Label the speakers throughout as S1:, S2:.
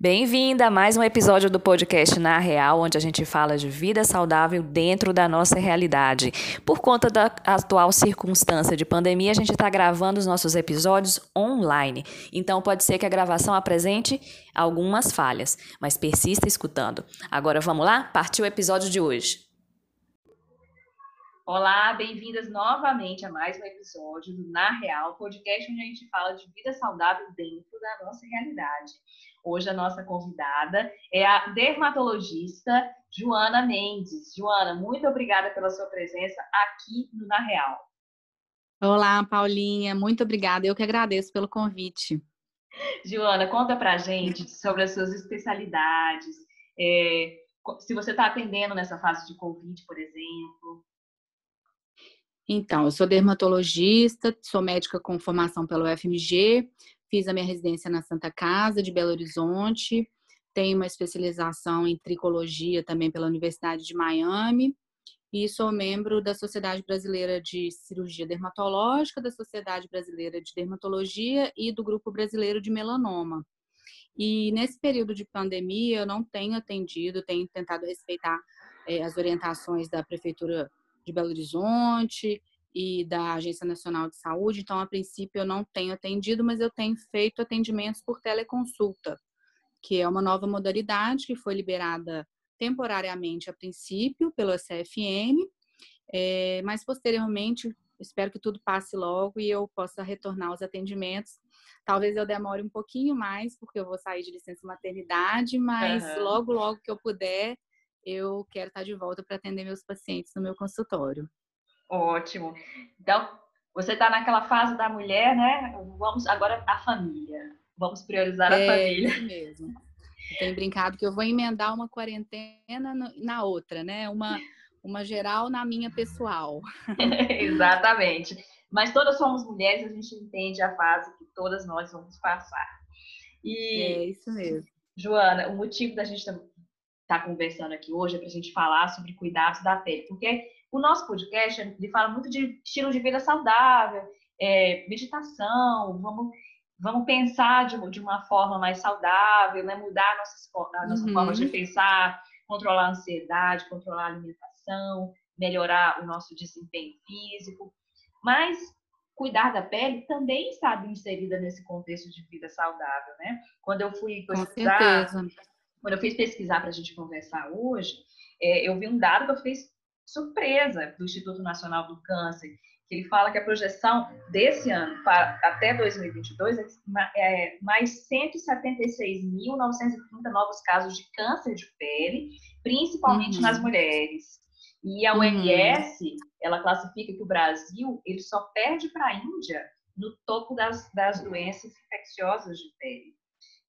S1: Bem-vinda a mais um episódio do podcast Na Real, onde a gente fala de vida saudável dentro da nossa realidade. Por conta da atual circunstância de pandemia, a gente está gravando os nossos episódios online. Então pode ser que a gravação apresente algumas falhas, mas persista escutando. Agora vamos lá? Partiu o episódio de hoje.
S2: Olá, bem-vindas novamente a mais um episódio do Na Real, podcast onde a gente fala de vida saudável dentro da nossa realidade. Hoje a nossa convidada é a dermatologista Joana Mendes. Joana, muito obrigada pela sua presença aqui no Na Real.
S3: Olá, Paulinha, muito obrigada. Eu que agradeço pelo convite.
S2: Joana, conta pra gente sobre as suas especialidades. É, se você está atendendo nessa fase de Covid, por exemplo.
S3: Então, eu sou dermatologista, sou médica com formação pelo FMG, Fiz a minha residência na Santa Casa de Belo Horizonte, tenho uma especialização em tricologia também pela Universidade de Miami e sou membro da Sociedade Brasileira de Cirurgia Dermatológica, da Sociedade Brasileira de Dermatologia e do Grupo Brasileiro de Melanoma. E nesse período de pandemia, eu não tenho atendido, tenho tentado respeitar é, as orientações da Prefeitura de Belo Horizonte e da Agência Nacional de Saúde, então, a princípio, eu não tenho atendido, mas eu tenho feito atendimentos por teleconsulta, que é uma nova modalidade que foi liberada temporariamente a princípio pelo CFM, é, mas posteriormente espero que tudo passe logo e eu possa retornar aos atendimentos. Talvez eu demore um pouquinho mais, porque eu vou sair de licença maternidade, mas uhum. logo, logo que eu puder, eu quero estar de volta para atender meus pacientes no meu consultório.
S2: Ótimo. Então, você está naquela fase da mulher, né? Vamos agora a família. Vamos priorizar a
S3: é,
S2: família.
S3: Isso mesmo. Tenho brincado que eu vou emendar uma quarentena na outra, né? Uma, uma geral na minha pessoal.
S2: Exatamente. Mas todas somos mulheres, a gente entende a fase que todas nós vamos passar.
S3: E, é isso mesmo.
S2: Joana, o motivo da gente estar tá conversando aqui hoje é para a gente falar sobre cuidados da pele, porque o nosso podcast ele fala muito de estilo de vida saudável, é, meditação, vamos, vamos pensar de, de, uma forma mais saudável, né? mudar a nossa, a nossa uhum. forma de pensar, controlar a ansiedade, controlar a alimentação, melhorar o nosso desempenho físico. Mas cuidar da pele também está inserida nesse contexto de vida saudável, né? Quando eu fui pesquisar, quando eu fiz pesquisar para a gente conversar hoje, é, eu vi um dado que eu fiz surpresa do Instituto Nacional do Câncer, que ele fala que a projeção desse ano para, até 2022 é mais 176.930 novos casos de câncer de pele, principalmente uhum. nas mulheres. E a OMS, uhum. ela classifica que o Brasil ele só perde para a Índia no topo das, das doenças infecciosas de pele.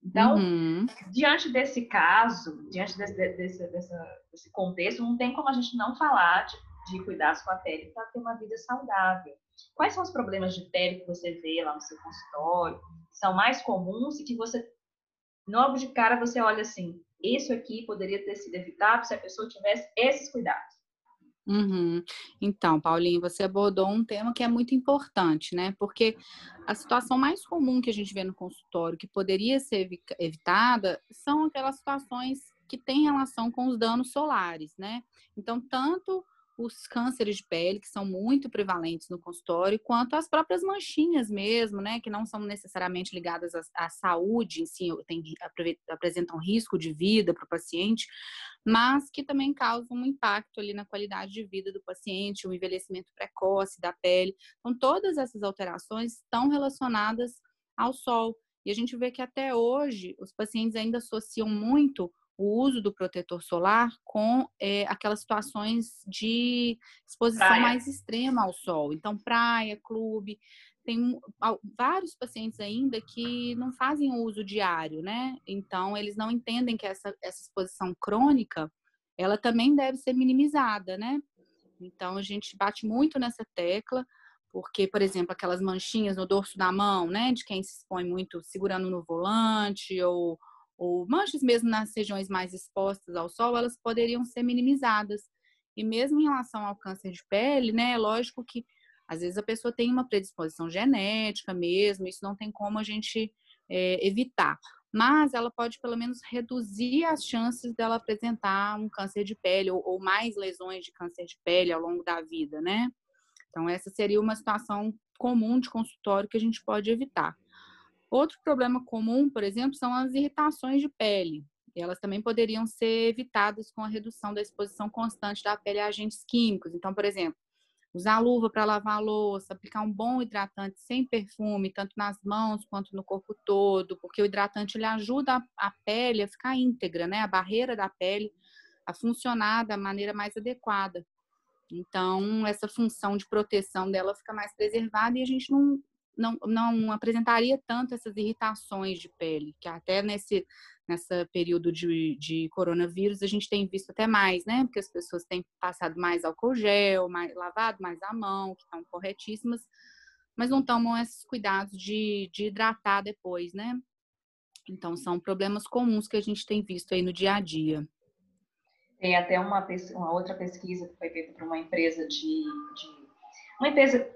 S2: Então, uhum. diante desse caso, diante desse, desse, desse, contexto, não tem como a gente não falar de, de cuidados com a pele para ter uma vida saudável. Quais são os problemas de pele que você vê lá no seu consultório? São mais comuns e que você, logo de cara, você olha assim: isso aqui poderia ter sido evitado se a pessoa tivesse esses cuidados.
S3: Uhum. Então, Paulinho, você abordou um tema que é muito importante, né? Porque a situação mais comum que a gente vê no consultório, que poderia ser evitada, são aquelas situações que têm relação com os danos solares, né? Então, tanto os cânceres de pele, que são muito prevalentes no consultório, quanto as próprias manchinhas mesmo, né, que não são necessariamente ligadas à, à saúde em si, tem, apresentam risco de vida para o paciente, mas que também causam um impacto ali na qualidade de vida do paciente, o envelhecimento precoce da pele. Então, todas essas alterações estão relacionadas ao sol. E a gente vê que até hoje os pacientes ainda associam muito o uso do protetor solar com é, aquelas situações de exposição praia. mais extrema ao sol. Então, praia, clube. Tem vários pacientes ainda que não fazem o uso diário, né? Então, eles não entendem que essa, essa exposição crônica, ela também deve ser minimizada, né? Então, a gente bate muito nessa tecla, porque, por exemplo, aquelas manchinhas no dorso da mão, né? De quem se expõe muito segurando no volante ou ou manchas mesmo nas regiões mais expostas ao sol, elas poderiam ser minimizadas. E mesmo em relação ao câncer de pele, né, é lógico que às vezes a pessoa tem uma predisposição genética mesmo, isso não tem como a gente é, evitar. mas ela pode pelo menos reduzir as chances dela apresentar um câncer de pele ou, ou mais lesões de câncer de pele ao longo da vida, né? Então, essa seria uma situação comum de consultório que a gente pode evitar. Outro problema comum, por exemplo, são as irritações de pele. Elas também poderiam ser evitadas com a redução da exposição constante da pele a agentes químicos. Então, por exemplo, usar luva para lavar a louça, aplicar um bom hidratante sem perfume, tanto nas mãos quanto no corpo todo, porque o hidratante ele ajuda a pele a ficar íntegra, né? A barreira da pele a funcionar da maneira mais adequada. Então, essa função de proteção dela fica mais preservada e a gente não, não, não apresentaria tanto essas irritações de pele, que até nesse nessa período de, de coronavírus a gente tem visto até mais, né? Porque as pessoas têm passado mais álcool gel, mais, lavado mais a mão, que estão corretíssimas, mas não tomam esses cuidados de, de hidratar depois, né? Então, são problemas comuns que a gente tem visto aí no dia a dia.
S2: Tem até uma, uma outra pesquisa que foi feita por uma empresa de, de, uma empresa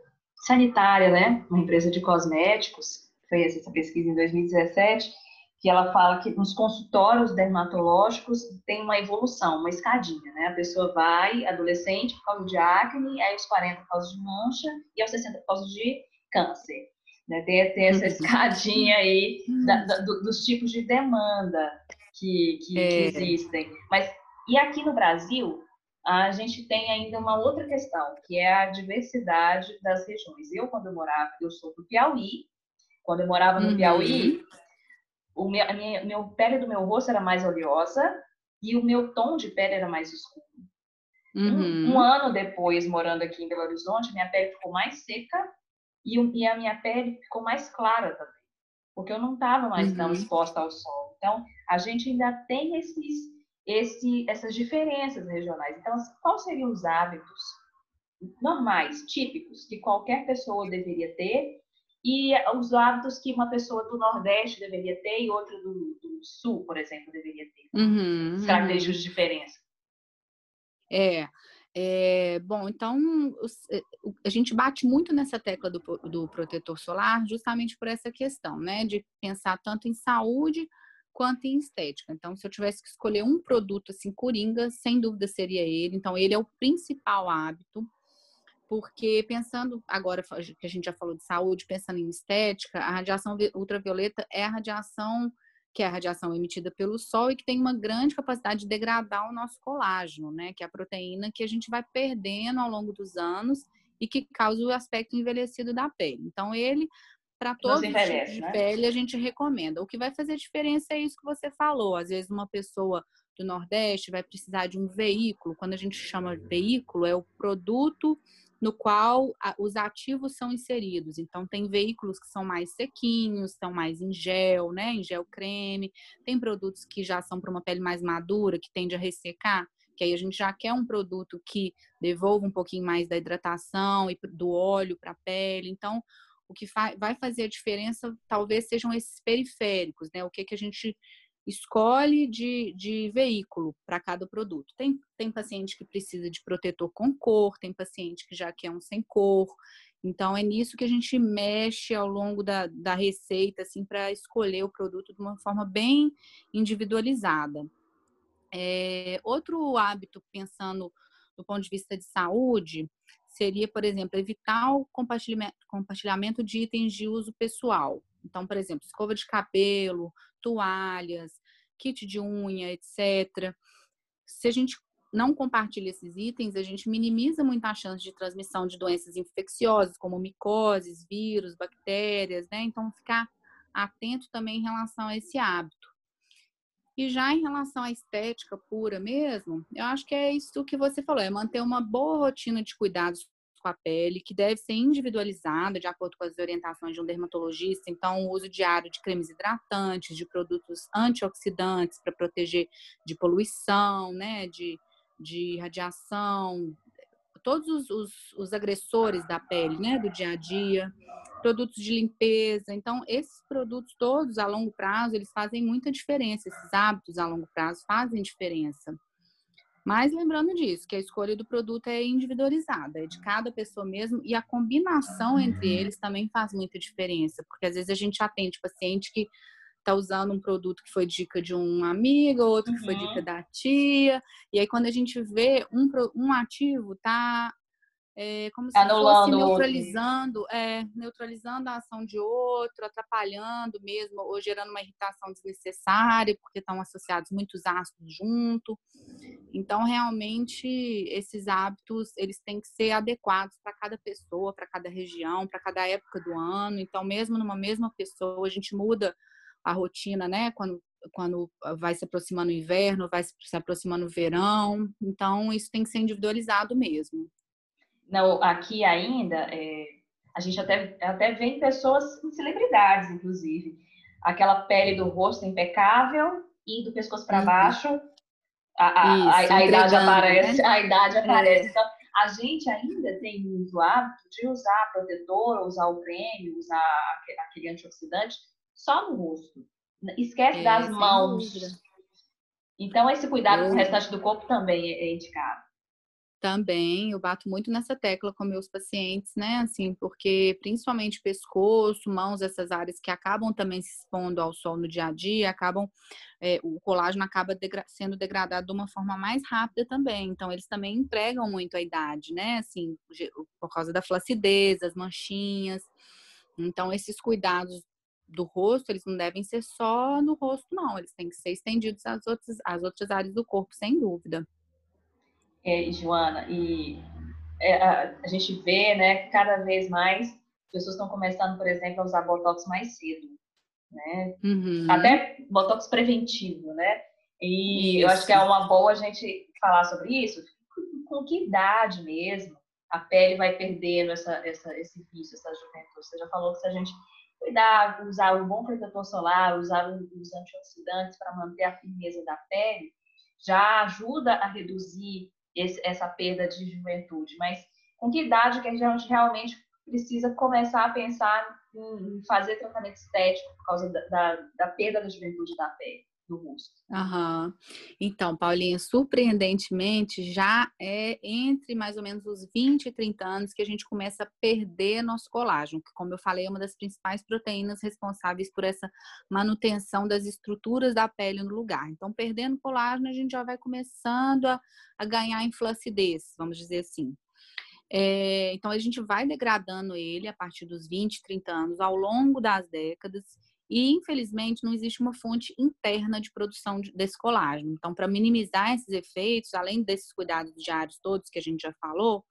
S2: sanitária, né? Uma empresa de cosméticos, fez essa pesquisa em 2017, que ela fala que nos consultórios dermatológicos tem uma evolução, uma escadinha, né? A pessoa vai, adolescente, por causa de acne, aí aos 40 por causa de mancha e aos 60 por causa de câncer. Né? Tem, tem essa escadinha aí da, da, dos tipos de demanda que, que, é. que existem. Mas e aqui no Brasil, a gente tem ainda uma outra questão, que é a diversidade das regiões. Eu, quando eu morava, eu sou do Piauí, quando eu morava no uhum. Piauí, o meu, a minha meu pele do meu rosto era mais oleosa e o meu tom de pele era mais escuro. Uhum. Um, um, ano depois, morando aqui em Belo Horizonte, minha pele ficou mais seca e, e a minha pele ficou mais clara também, porque eu não estava mais uhum. tão exposta ao sol. Então, a gente ainda tem esses esse, essas diferenças regionais. Então, assim, quais seriam os hábitos normais, típicos, que qualquer pessoa deveria ter e os hábitos que uma pessoa do Nordeste deveria ter e outra do, do Sul, por exemplo, deveria ter? Uhum, uhum. de diferença.
S3: É, é, bom, então é, a gente bate muito nessa tecla do, do protetor solar justamente por essa questão, né? De pensar tanto em saúde quanto em estética. Então, se eu tivesse que escolher um produto assim, coringa, sem dúvida seria ele. Então, ele é o principal hábito, porque pensando agora que a gente já falou de saúde, pensando em estética, a radiação ultravioleta é a radiação que é a radiação emitida pelo sol e que tem uma grande capacidade de degradar o nosso colágeno, né, que é a proteína que a gente vai perdendo ao longo dos anos e que causa o aspecto envelhecido da pele. Então, ele para todos os tipos de né? pele a gente recomenda. O que vai fazer diferença é isso que você falou. Às vezes uma pessoa do Nordeste vai precisar de um veículo. Quando a gente chama de veículo, é o produto no qual os ativos são inseridos. Então, tem veículos que são mais sequinhos, são mais em gel, né? Em gel creme. Tem produtos que já são para uma pele mais madura, que tende a ressecar. Que aí a gente já quer um produto que devolva um pouquinho mais da hidratação e do óleo para a pele. Então, o que vai fazer a diferença talvez sejam esses periféricos, né? O que, que a gente escolhe de, de veículo para cada produto. Tem, tem paciente que precisa de protetor com cor, tem paciente que já quer um sem cor. Então, é nisso que a gente mexe ao longo da, da receita, assim, para escolher o produto de uma forma bem individualizada. É, outro hábito, pensando do ponto de vista de saúde, seria, por exemplo, evitar o compartilhamento, de itens de uso pessoal. Então, por exemplo, escova de cabelo, toalhas, kit de unha, etc. Se a gente não compartilha esses itens, a gente minimiza muito a chance de transmissão de doenças infecciosas, como micoses, vírus, bactérias, né? Então, ficar atento também em relação a esse hábito. E já em relação à estética pura mesmo, eu acho que é isso que você falou, é manter uma boa rotina de cuidados com a pele, que deve ser individualizada de acordo com as orientações de um dermatologista. Então, o uso diário de cremes hidratantes, de produtos antioxidantes para proteger de poluição, né, de, de radiação, todos os, os, os, agressores da pele, né, do dia a dia, produtos de limpeza. Então, esses produtos todos a longo prazo, eles fazem muita diferença. Esses hábitos a longo prazo fazem diferença. Mas lembrando disso, que a escolha do produto é individualizada, é de cada pessoa mesmo, e a combinação entre eles também faz muita diferença, porque às vezes a gente atende paciente que tá usando um produto que foi dica de um amigo, outro que foi dica
S2: Uhum.
S3: da tia. E aí, quando a gente vê um, um ativo, tá é, como se fosse
S2: Anulando outro.
S3: neutralizando, é, neutralizando a ação de outro, atrapalhando mesmo, ou gerando uma irritação desnecessária, porque estão associados muitos ácidos junto. Então, realmente, esses hábitos, eles têm que ser adequados para cada pessoa, para cada região, para cada época do ano. Então, mesmo numa mesma pessoa, a gente muda a rotina, né? Quando, quando vai se aproximando o inverno, vai se aproximando o verão. Então, isso tem que ser individualizado mesmo.
S2: Não, aqui ainda, é, a gente até, até vê pessoas, celebridades, inclusive. Aquela pele do rosto impecável e do pescoço para
S3: Uhum.
S2: baixo, a, a, a-
S3: Isso,
S2: a idade aparece,
S3: né?
S2: a idade
S3: É.
S2: aparece. Então, a gente ainda tem muito hábito de usar protetor, usar o creme, usar aque- aquele antioxidante só no rosto. Esquece
S3: É,
S2: das mãos.
S3: dúvida.
S2: Então, esse cuidado com o
S3: Eu-
S2: restante do corpo também é, é indicado.
S3: Também, eu bato muito nessa tecla com meus pacientes, né? Assim, porque principalmente pescoço, mãos, essas áreas que acabam também se expondo ao sol no dia a dia, acabam, é, o colágeno acaba degra- sendo degradado de uma forma mais rápida também. Então, eles também entregam muito a idade, né? Assim, por causa da flacidez, as manchinhas. Então, esses cuidados do rosto, eles não devem ser só no rosto, não. Eles têm que ser estendidos às outras, às outras áreas do corpo, sem dúvida.
S2: é, Joana, e é, a, a gente vê, né, cada vez mais pessoas estão começando, por exemplo, a usar botox mais cedo, né?
S3: Uhum.
S2: Até botox preventivo, né? E eu acho
S3: Isso.
S2: que é uma boa a gente falar sobre isso. Com que idade mesmo a pele vai perdendo essa, essa, esse vício, essa juventude? Você já falou que se a gente cuidar, usar um bom protetor solar, usar os antioxidantes para manter a firmeza da pele, já ajuda a reduzir esse, essa perda de juventude. Mas com que idade que a gente realmente precisa começar a pensar em fazer tratamento estético por causa da, da, da perda da juventude da pele, do rosto?
S3: Aham. Então, Paulinha, surpreendentemente, já é entre mais ou menos os 20 e 30 anos que a gente começa a perder nosso colágeno, que, como eu falei, é uma das principais proteínas responsáveis por essa manutenção das estruturas da pele no lugar. Então, perdendo colágeno, a gente já vai começando a, a ganhar em flacidez, vamos dizer assim. É, então, a gente vai degradando ele a partir dos 20, 30 anos, ao longo das décadas, e, infelizmente, não existe uma fonte interna de produção de- desse colágeno. Então, para minimizar esses efeitos, além desses cuidados diários todos que a gente já falou,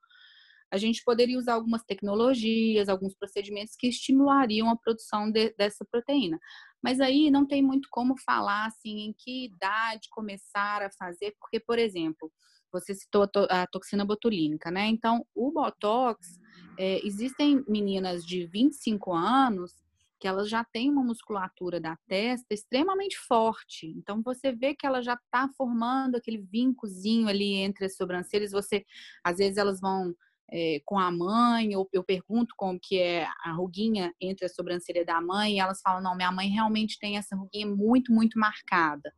S3: a gente poderia usar algumas tecnologias, alguns procedimentos que estimulariam a produção de- dessa proteína. Mas aí não tem muito como falar assim em que idade começar a fazer, porque, por exemplo, você citou a, to- a toxina botulínica, né? Então, o Botox, é, existem meninas de 25 anos que elas já têm uma musculatura da testa extremamente forte. Então, você vê que ela já está formando aquele vincozinho ali entre as sobrancelhas. Você, às vezes, elas vão é, com a mãe, ou eu pergunto como que é a ruguinha entre a sobrancelha da mãe, e elas falam, não, minha mãe realmente tem essa ruguinha muito, muito marcada.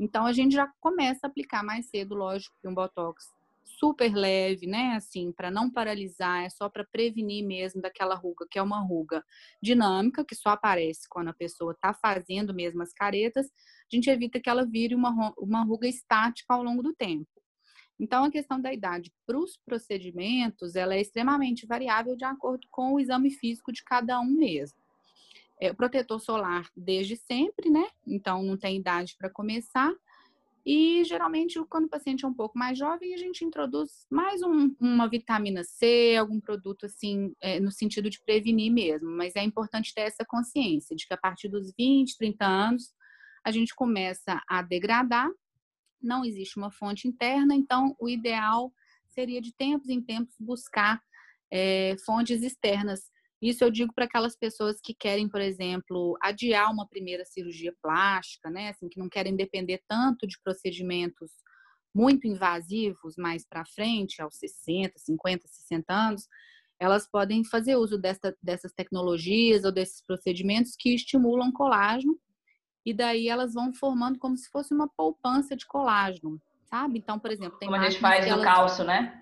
S3: Então, a gente já começa a aplicar mais cedo, lógico, que um Botox super leve, né? Assim, para não paralisar, é só para prevenir mesmo daquela ruga, que é uma ruga dinâmica, que só aparece quando a pessoa está fazendo mesmo as caretas. A gente evita que ela vire uma, uma ruga estática ao longo do tempo. Então, a questão da idade para os procedimentos, ela é extremamente variável de acordo com o exame físico de cada um mesmo. É, o protetor solar desde sempre, né? Então, não tem idade para começar. E geralmente, quando o paciente é um pouco mais jovem, a gente introduz mais um- uma vitamina C, algum produto assim, é, no sentido de prevenir mesmo. Mas é importante ter essa consciência de que a partir dos 20, 30 anos, a gente começa a degradar, não existe uma fonte interna, então o ideal seria de tempos em tempos buscar é, fontes externas. Isso eu digo para aquelas pessoas que querem, por exemplo, adiar uma primeira cirurgia plástica, né? Assim, que não querem depender tanto de procedimentos muito invasivos mais para frente, aos 60, 50, 60 anos, elas podem fazer uso dessa, dessas tecnologias ou desses procedimentos que estimulam colágeno e daí elas vão formando como se fosse uma poupança de colágeno, sabe? Então, por exemplo, tem
S2: Como a gente faz do
S3: elas-
S2: cálcio, né?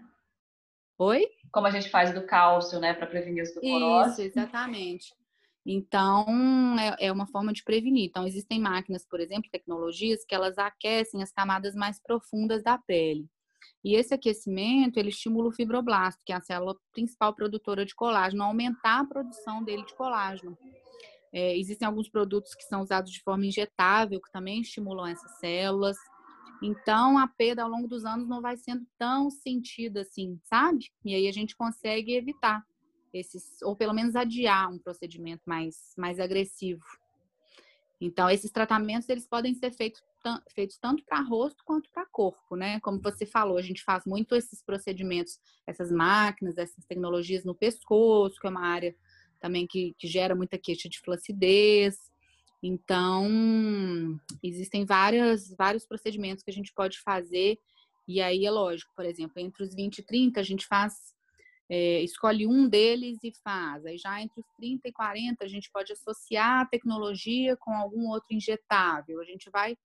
S3: Oi?
S2: Como a gente faz do cálcio, né, para prevenir
S3: Isso,
S2: osteoporose.
S3: exatamente. Então, é, é, uma forma de prevenir. Então, existem máquinas, por exemplo, tecnologias que elas aquecem as camadas mais profundas da pele. E esse aquecimento, ele estimula o fibroblasto, que é a célula principal produtora de colágeno, a aumentar a produção dele de colágeno. É, existem alguns produtos que são usados de forma injetável, que também estimulam essas células. Então, a perda ao longo dos anos não vai sendo tão sentida assim, sabe? E aí a gente consegue evitar esses, ou pelo menos adiar um procedimento mais, mais agressivo. Então, esses tratamentos, eles podem ser feitos, feitos tanto para rosto quanto para corpo, né? Como você falou, a gente faz muito esses procedimentos, essas máquinas, essas tecnologias no pescoço, que é uma área também que, que gera muita queixa de flacidez. Então, existem várias, vários procedimentos que a gente pode fazer. E aí é lógico, por exemplo, entre os 20 e 30, a gente faz, é, escolhe um deles e faz. Aí já entre os 30 e 40, a gente pode associar a tecnologia com algum outro injetável. A gente vai,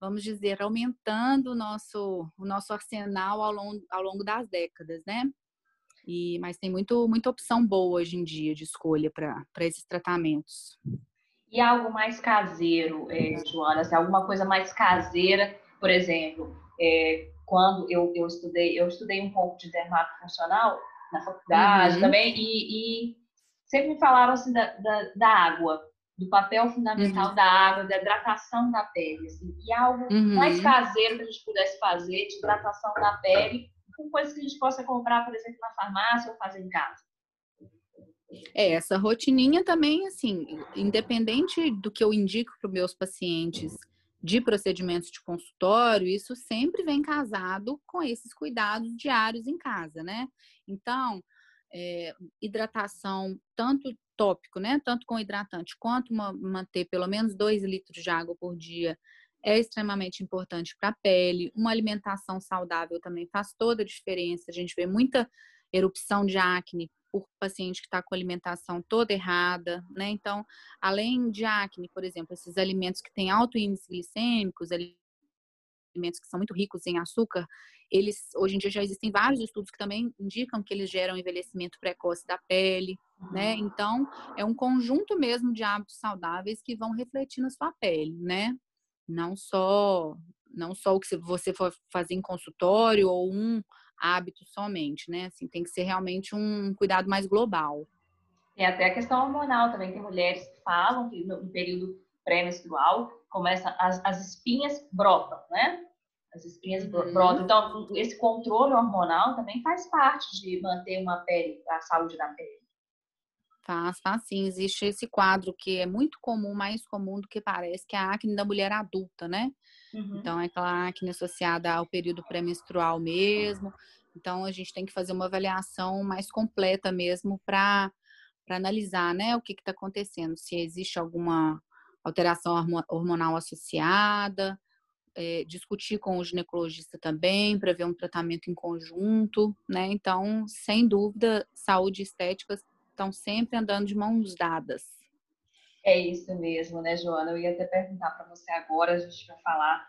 S3: vamos dizer, aumentando o nosso, o nosso arsenal ao longo, ao longo das décadas, né? E, mas tem muito, muita opção boa hoje em dia de escolha para esses tratamentos.
S2: E algo mais caseiro, é, Joana, assim, alguma coisa mais caseira, por exemplo, é, quando eu, eu estudei, eu estudei um pouco de dermato funcional na faculdade uhum. também, e, e, sempre me falaram assim da, da, da água, do papel fundamental uhum. da água, da hidratação da pele, assim, e algo uhum. mais caseiro que a gente pudesse fazer de hidratação da pele, com coisas que a gente possa comprar, por exemplo, na farmácia ou fazer em casa.
S3: É, essa rotininha também, assim, independente do que eu indico para os meus pacientes de procedimentos de consultório, isso sempre vem casado com esses cuidados diários em casa, né? Então, é, hidratação, tanto tópico, né? Tanto com hidratante, quanto uma, manter pelo menos 2 litros de água por dia é extremamente importante para a pele. Uma alimentação saudável também faz toda a diferença. A gente vê muita erupção de acne por paciente que está com a alimentação toda errada, né? Então, além de acne, por exemplo, esses alimentos que têm alto índice glicêmicos, alimentos que são muito ricos em açúcar, eles hoje em dia já existem vários estudos que também indicam que eles geram envelhecimento precoce da pele, né? Então, é um conjunto mesmo de hábitos saudáveis que vão refletir na sua pele, né? Não só não só o que você for fazer em consultório ou um hábito somente, né? Assim, tem que ser realmente um cuidado mais global.
S2: E até a questão hormonal também. Tem mulheres que falam que no, período pré-menstrual começa as, as espinhas brotam, né? As espinhas uhum. brotam. Então, esse controle hormonal também faz parte de manter uma pele, a saúde da pele.
S3: Faz, faz sim. Existe esse quadro que é muito comum, mais comum do que parece, que é a acne da mulher adulta, né? Uhum. Então, é aquela acne associada ao período pré-menstrual mesmo. Então, a gente tem que fazer uma avaliação mais completa mesmo para analisar, né, o que está acontecendo, se existe alguma alteração hormonal associada, é, discutir com o ginecologista também para ver um tratamento em conjunto, né? Então, sem dúvida, saúde e estética estão sempre andando de mãos dadas.
S2: É isso mesmo, né, Joana? Eu ia até perguntar para você agora, a gente vai falar,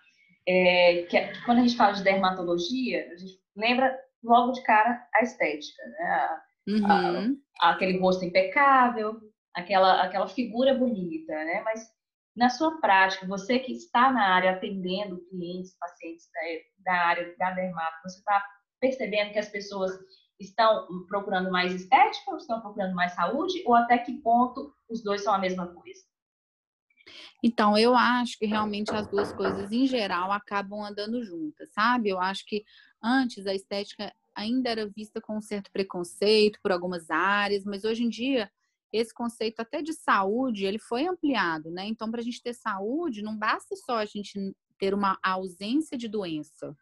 S2: é, que é, quando a gente fala de dermatologia, a gente lembra logo de cara a estética, né? Uhum. A, aquele rosto impecável, aquela, aquela figura bonita, né? Mas na sua prática, você que está na área atendendo clientes, pacientes da, da área da dermato, você está percebendo que as pessoas estão procurando mais estética ou estão procurando mais saúde? Ou até que ponto os dois são a mesma coisa?
S3: Então, eu acho que realmente as duas coisas, em geral, acabam andando juntas, sabe? Eu acho que antes a estética ainda era vista com um certo preconceito por algumas áreas, mas hoje em dia esse conceito até de saúde ele foi ampliado, né? Então, para a gente ter saúde, não basta só a gente ter uma ausência de doença.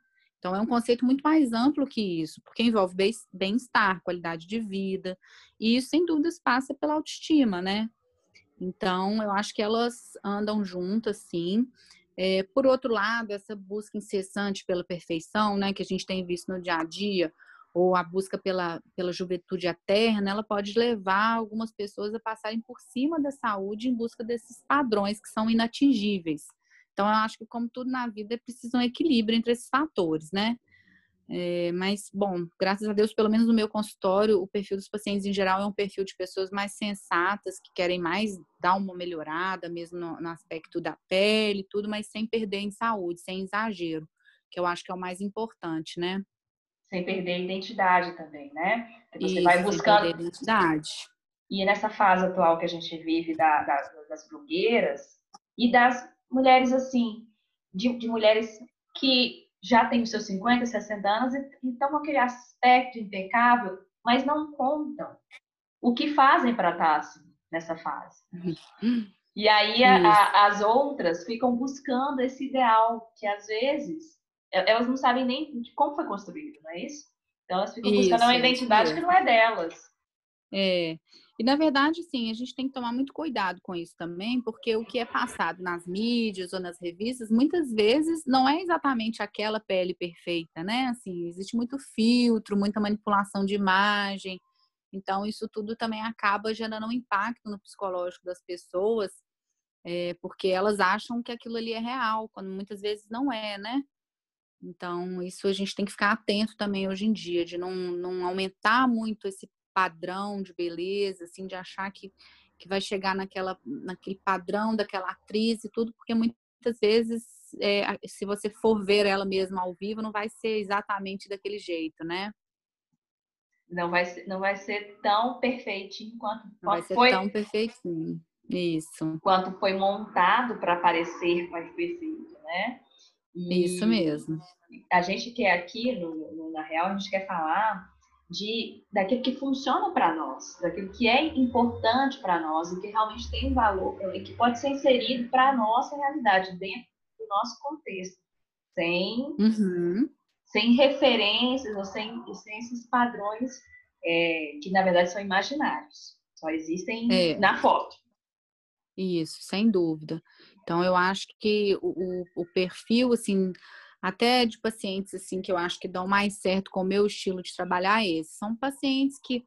S3: Então, é um conceito muito mais amplo que isso, porque envolve bem-estar, qualidade de vida, e isso, sem dúvidas, passa pela autoestima, né? Então, eu acho que elas andam juntas, sim. É, por outro lado, essa busca incessante pela perfeição, né, que a gente tem visto no dia a dia, ou a busca pela, pela juventude eterna, ela pode levar algumas pessoas a passarem por cima da saúde em busca desses padrões que são inatingíveis. Então, eu acho que, como tudo na vida, é preciso um equilíbrio entre esses fatores, né? É, mas, bom, graças a Deus, pelo menos no meu consultório, o perfil dos pacientes em geral é um perfil de pessoas mais sensatas, que querem mais dar uma melhorada, mesmo no, no aspecto da pele tudo, mas sem perder em saúde, sem exagero, que eu acho que é o mais importante, né?
S2: Sem perder a identidade também, né?
S3: Você Isso, vai buscando. Sem perder a identidade.
S2: E nessa fase atual que a gente vive da, da, das blogueiras e das mulheres, assim, de, de mulheres que já têm os seus 50, 60 anos e estão com aquele aspecto impecável, mas não contam o que fazem para estar assim, nessa fase. E aí a, as outras ficam buscando esse ideal, que às vezes elas não sabem nem como foi construído, não é isso? Então elas ficam buscando isso, uma identidade que não é delas.
S3: É. E na verdade, sim, a gente tem que tomar muito cuidado com isso também, porque o que é passado nas mídias ou nas revistas, muitas vezes não é exatamente aquela pele perfeita, né? Assim, existe muito filtro, muita manipulação de imagem. Então, isso tudo também acaba gerando um impacto no psicológico das pessoas, é, porque elas acham que aquilo ali é real, quando muitas vezes não é, né? Então, isso a gente tem que ficar atento também hoje em dia, de não, não aumentar muito esse padrão de beleza, assim, de achar que, que vai chegar naquela, naquele padrão daquela atriz e tudo, porque muitas vezes, é, se você for ver ela mesma ao vivo, não vai ser exatamente daquele jeito, né?
S2: Não vai ser, não vai ser tão perfeitinho quanto,
S3: não vai ser foi, tão perfeitinho. Isso.
S2: Quanto foi montado para parecer mais perfeito, né?
S3: E Isso mesmo.
S2: A gente quer aqui, no, no, na real, a gente quer falar de daquilo que funciona para nós, daquilo que é importante para nós e que realmente tem valor e que pode ser inserido para a nossa realidade dentro do nosso contexto, sem
S3: uhum.
S2: sem referências ou sem, sem esses padrões é, que na verdade são imaginários, só existem é. na foto.
S3: Isso, sem dúvida. Então eu acho que o, o, o perfil assim até de pacientes assim que eu acho que dão mais certo com o meu estilo de trabalhar esse. São pacientes que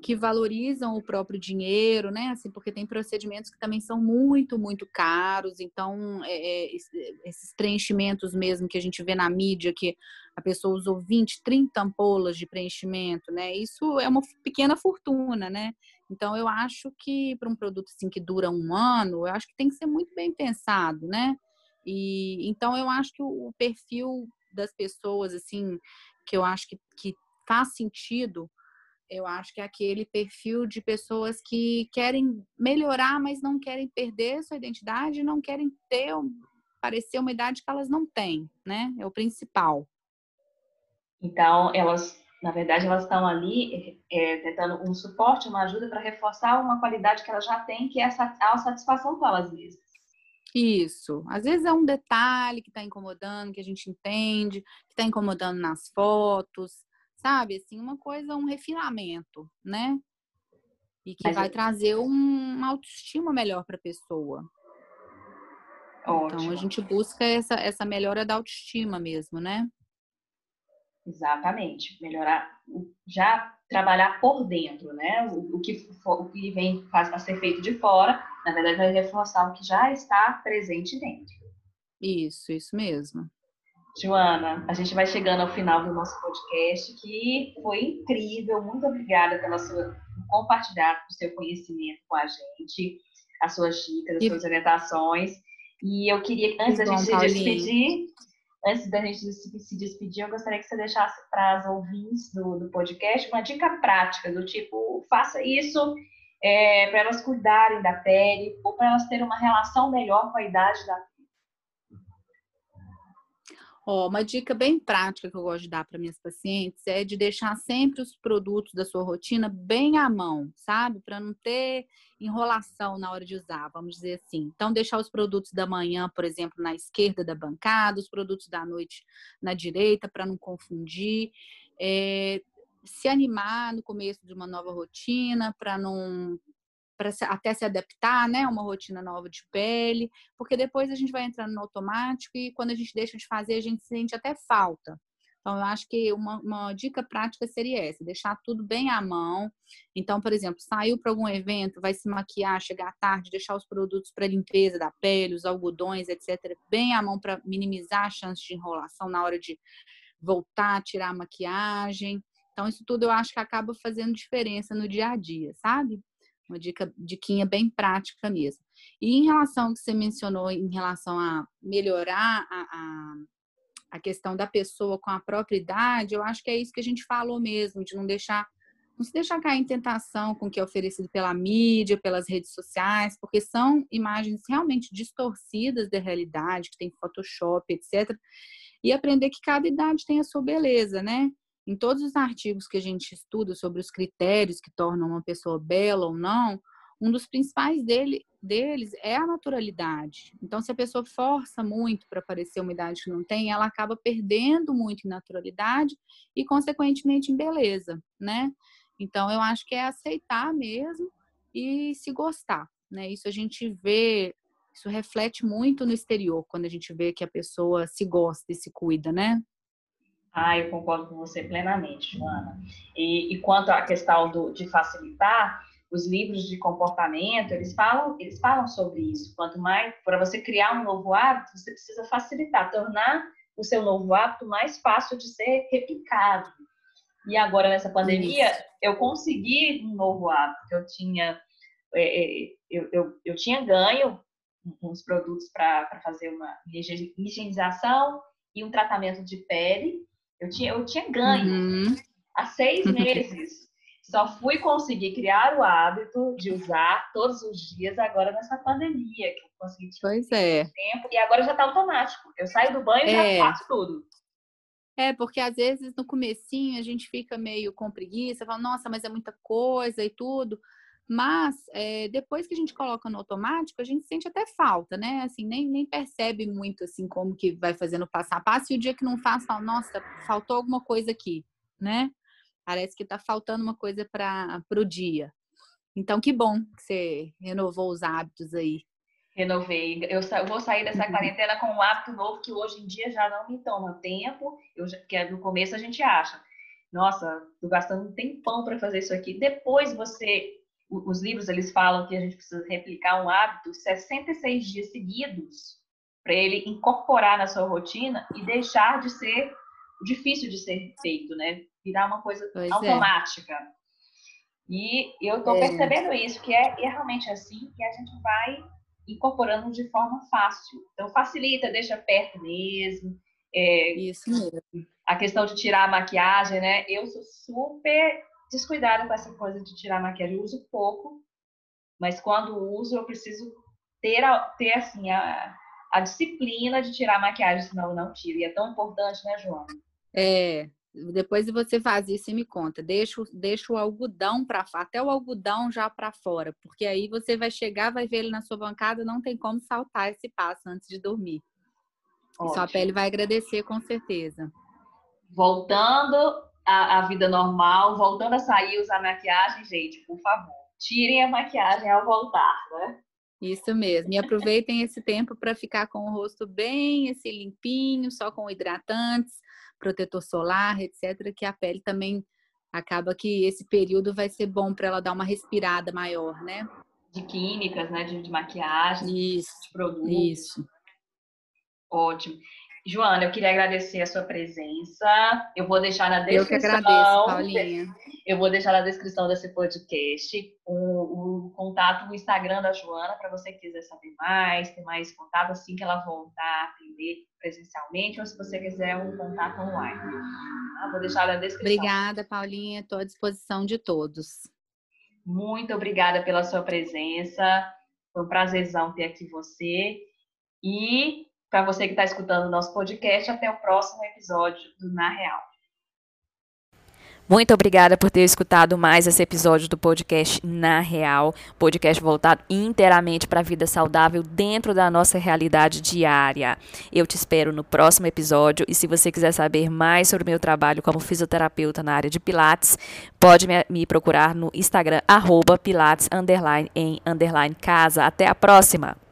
S3: que valorizam o próprio dinheiro, né? Assim, porque tem procedimentos que também são muito, muito caros. Então, é, é, esses preenchimentos mesmo que a gente vê na mídia, que a pessoa usou 20, 30 ampolas de preenchimento, né? Isso é uma pequena fortuna, né? Então, eu acho que para um produto assim que dura um ano, eu acho que tem que ser muito bem pensado, né? E então eu acho que o, perfil das pessoas, assim, que eu acho que, que faz sentido, eu acho que é aquele perfil de pessoas que querem melhorar, mas não querem perder sua identidade, não querem ter, parecer uma idade que elas não têm, né? É o principal.
S2: Então, elas, na verdade, elas estão ali é, tentando um suporte, uma ajuda para reforçar uma qualidade que elas já têm, que é a satisfação com elas mesmas.
S3: Isso. Às vezes é um detalhe que está incomodando, que a gente entende, que está incomodando nas fotos, sabe? Assim, uma coisa, um refinamento, né? E que Mas vai eu... trazer um, uma autoestima melhor para a pessoa. Ótimo. Então a gente busca essa, essa melhora da autoestima mesmo, né?
S2: Exatamente. Melhorar, já trabalhar por dentro, né? O, o que, for, o que vem faz para ser feito de fora, na verdade, vai reforçar o que já está presente dentro.
S3: Isso, isso mesmo.
S2: Joana, a gente vai chegando ao final do nosso podcast, que foi incrível. Muito obrigada pela sua compartilhar o seu conhecimento com a gente, as suas dicas, as e... suas orientações. E eu queria, antes da gente se despedir, antes da gente se despedir, eu gostaria que você deixasse para as ouvintes do, do podcast uma dica prática, do tipo, faça isso é, para elas cuidarem da pele ou para elas terem uma relação melhor com a idade da pele.
S3: Oh, uma dica bem prática que eu gosto de dar para minhas pacientes é de deixar sempre os produtos da sua rotina bem à mão, sabe? Para não ter enrolação na hora de usar, vamos dizer assim. Então, deixar os produtos da manhã, por exemplo, na esquerda da bancada, os produtos da noite na direita, para não confundir. É, se animar no começo de uma nova rotina, para não para até se adaptar, né, uma rotina nova de pele, porque depois a gente vai entrando no automático e quando a gente deixa de fazer, a gente sente até falta. Então, eu acho que uma, uma dica prática seria essa, deixar tudo bem à mão. Então, por exemplo, saiu para algum evento, vai se maquiar, chegar tarde, deixar os produtos para limpeza da pele, os algodões, etc., bem à mão para minimizar a chance de enrolação na hora de voltar tirar a maquiagem. Então, isso tudo eu acho que acaba fazendo diferença no dia a dia, sabe? Uma dica, diquinha bem prática mesmo. E em relação ao que você mencionou, em relação a melhorar a, a, a questão da pessoa com a própria idade, eu acho que é isso que a gente falou mesmo, de não deixar não se deixar cair em tentação com o que é oferecido pela mídia, pelas redes sociais, porque são imagens realmente distorcidas da realidade, que tem Photoshop, etc. E aprender que cada idade tem a sua beleza, né? Em todos os artigos que a gente estuda sobre os critérios que tornam uma pessoa bela ou não, um dos principais dele, deles é a naturalidade. Então, se a pessoa força muito para parecer uma idade que não tem, ela acaba perdendo muito em naturalidade e, consequentemente, em beleza, né? Então, eu acho que é aceitar mesmo e se gostar, né? Isso a gente vê, isso reflete muito no exterior, quando a gente vê que a pessoa se gosta e se cuida, né?
S2: Ah, eu concordo com você plenamente, Joana. E, e quanto à questão do, de facilitar, os livros de comportamento, eles falam, eles falam sobre isso. Quanto mais, para você criar um novo hábito, você precisa facilitar, tornar o seu novo hábito mais fácil de ser replicado. E agora, nessa pandemia, isso. eu consegui um novo hábito. Eu tinha, é, é, eu, eu, eu tinha ganho uns produtos para fazer uma higienização e um tratamento de pele. Eu tinha, eu tinha ganho. Uhum. Há seis meses só fui conseguir criar o hábito de usar todos os dias agora nessa pandemia, que eu consegui
S3: pois é.
S2: tempo, e agora já está automático. Eu saio do banho e é. já faço tudo.
S3: É, porque às vezes no comecinho a gente fica meio com preguiça, fala, nossa, mas é muita coisa e tudo. Mas é, depois que a gente coloca no automático, a gente sente até falta, né? Assim, nem, nem percebe muito assim como que vai fazendo passo a passo, e o dia que não faz, fala, nossa, faltou alguma coisa aqui, né? Parece que está faltando uma coisa para o dia. Então, que bom que você renovou os hábitos aí.
S2: Renovei. Eu, vou sair dessa uhum. quarentena com um hábito novo que hoje em dia já não me toma tempo, eu, que é no começo a gente acha. Nossa, tô gastando um tempão para fazer isso aqui. Depois você, os livros eles falam que a gente precisa replicar um hábito 66 dias seguidos para ele incorporar na sua rotina e deixar de ser difícil de ser feito, né? virar uma coisa pois é. automática. É. E eu estou é. percebendo isso, que é, é realmente assim que a gente vai incorporando de forma fácil. Então, facilita, deixa perto mesmo.
S3: É, isso mesmo.
S2: A questão de tirar a maquiagem, né? Eu sou super descuidada com essa coisa de tirar maquiagem. Eu uso pouco, mas quando uso, eu preciso ter, ter assim, a, a disciplina de tirar maquiagem, senão eu não tiro. E é tão importante, né, João?
S3: É, depois você faz isso e me conta. Deixa, deixa o algodão para até o algodão já para fora, porque aí você vai chegar, vai ver ele na sua bancada, não tem como saltar esse passo antes de dormir. E sua pele vai agradecer com certeza.
S2: Voltando à, à vida normal, voltando a sair usar maquiagem, gente, por favor, tirem a maquiagem ao voltar, né?
S3: Isso mesmo. E aproveitem esse tempo para ficar com o rosto bem esse limpinho, só com hidratantes protetor solar, etc., que a pele também acaba que esse período vai ser bom para ela dar uma respirada maior, né?
S2: De químicas, né? De, de maquiagem,
S3: isso,
S2: de produtos.
S3: Isso.
S2: Ótimo. Joana, eu queria agradecer a sua presença. Eu vou deixar na descrição.
S3: Eu que agradeço, Paulinha.
S2: Eu vou deixar na descrição desse podcast o, o contato, o Instagram da Joana, para você que quiser saber mais, ter mais contato assim que ela voltar a atender presencialmente, ou se você quiser um contato online. Tá? Vou deixar na descrição.
S3: Obrigada, Paulinha. Estou à disposição de todos.
S2: Muito obrigada pela sua presença. Foi um prazerzão ter aqui você. E para você que está escutando o nosso podcast. Até o próximo episódio do Na Real.
S1: Muito obrigada por ter escutado mais esse episódio do podcast Na Real, podcast voltado inteiramente para a vida saudável dentro da nossa realidade diária. Eu te espero no próximo episódio e se você quiser saber mais sobre o meu trabalho como fisioterapeuta na área de Pilates, pode me procurar no Instagram arroba Pilates underline em underline casa. Até a próxima!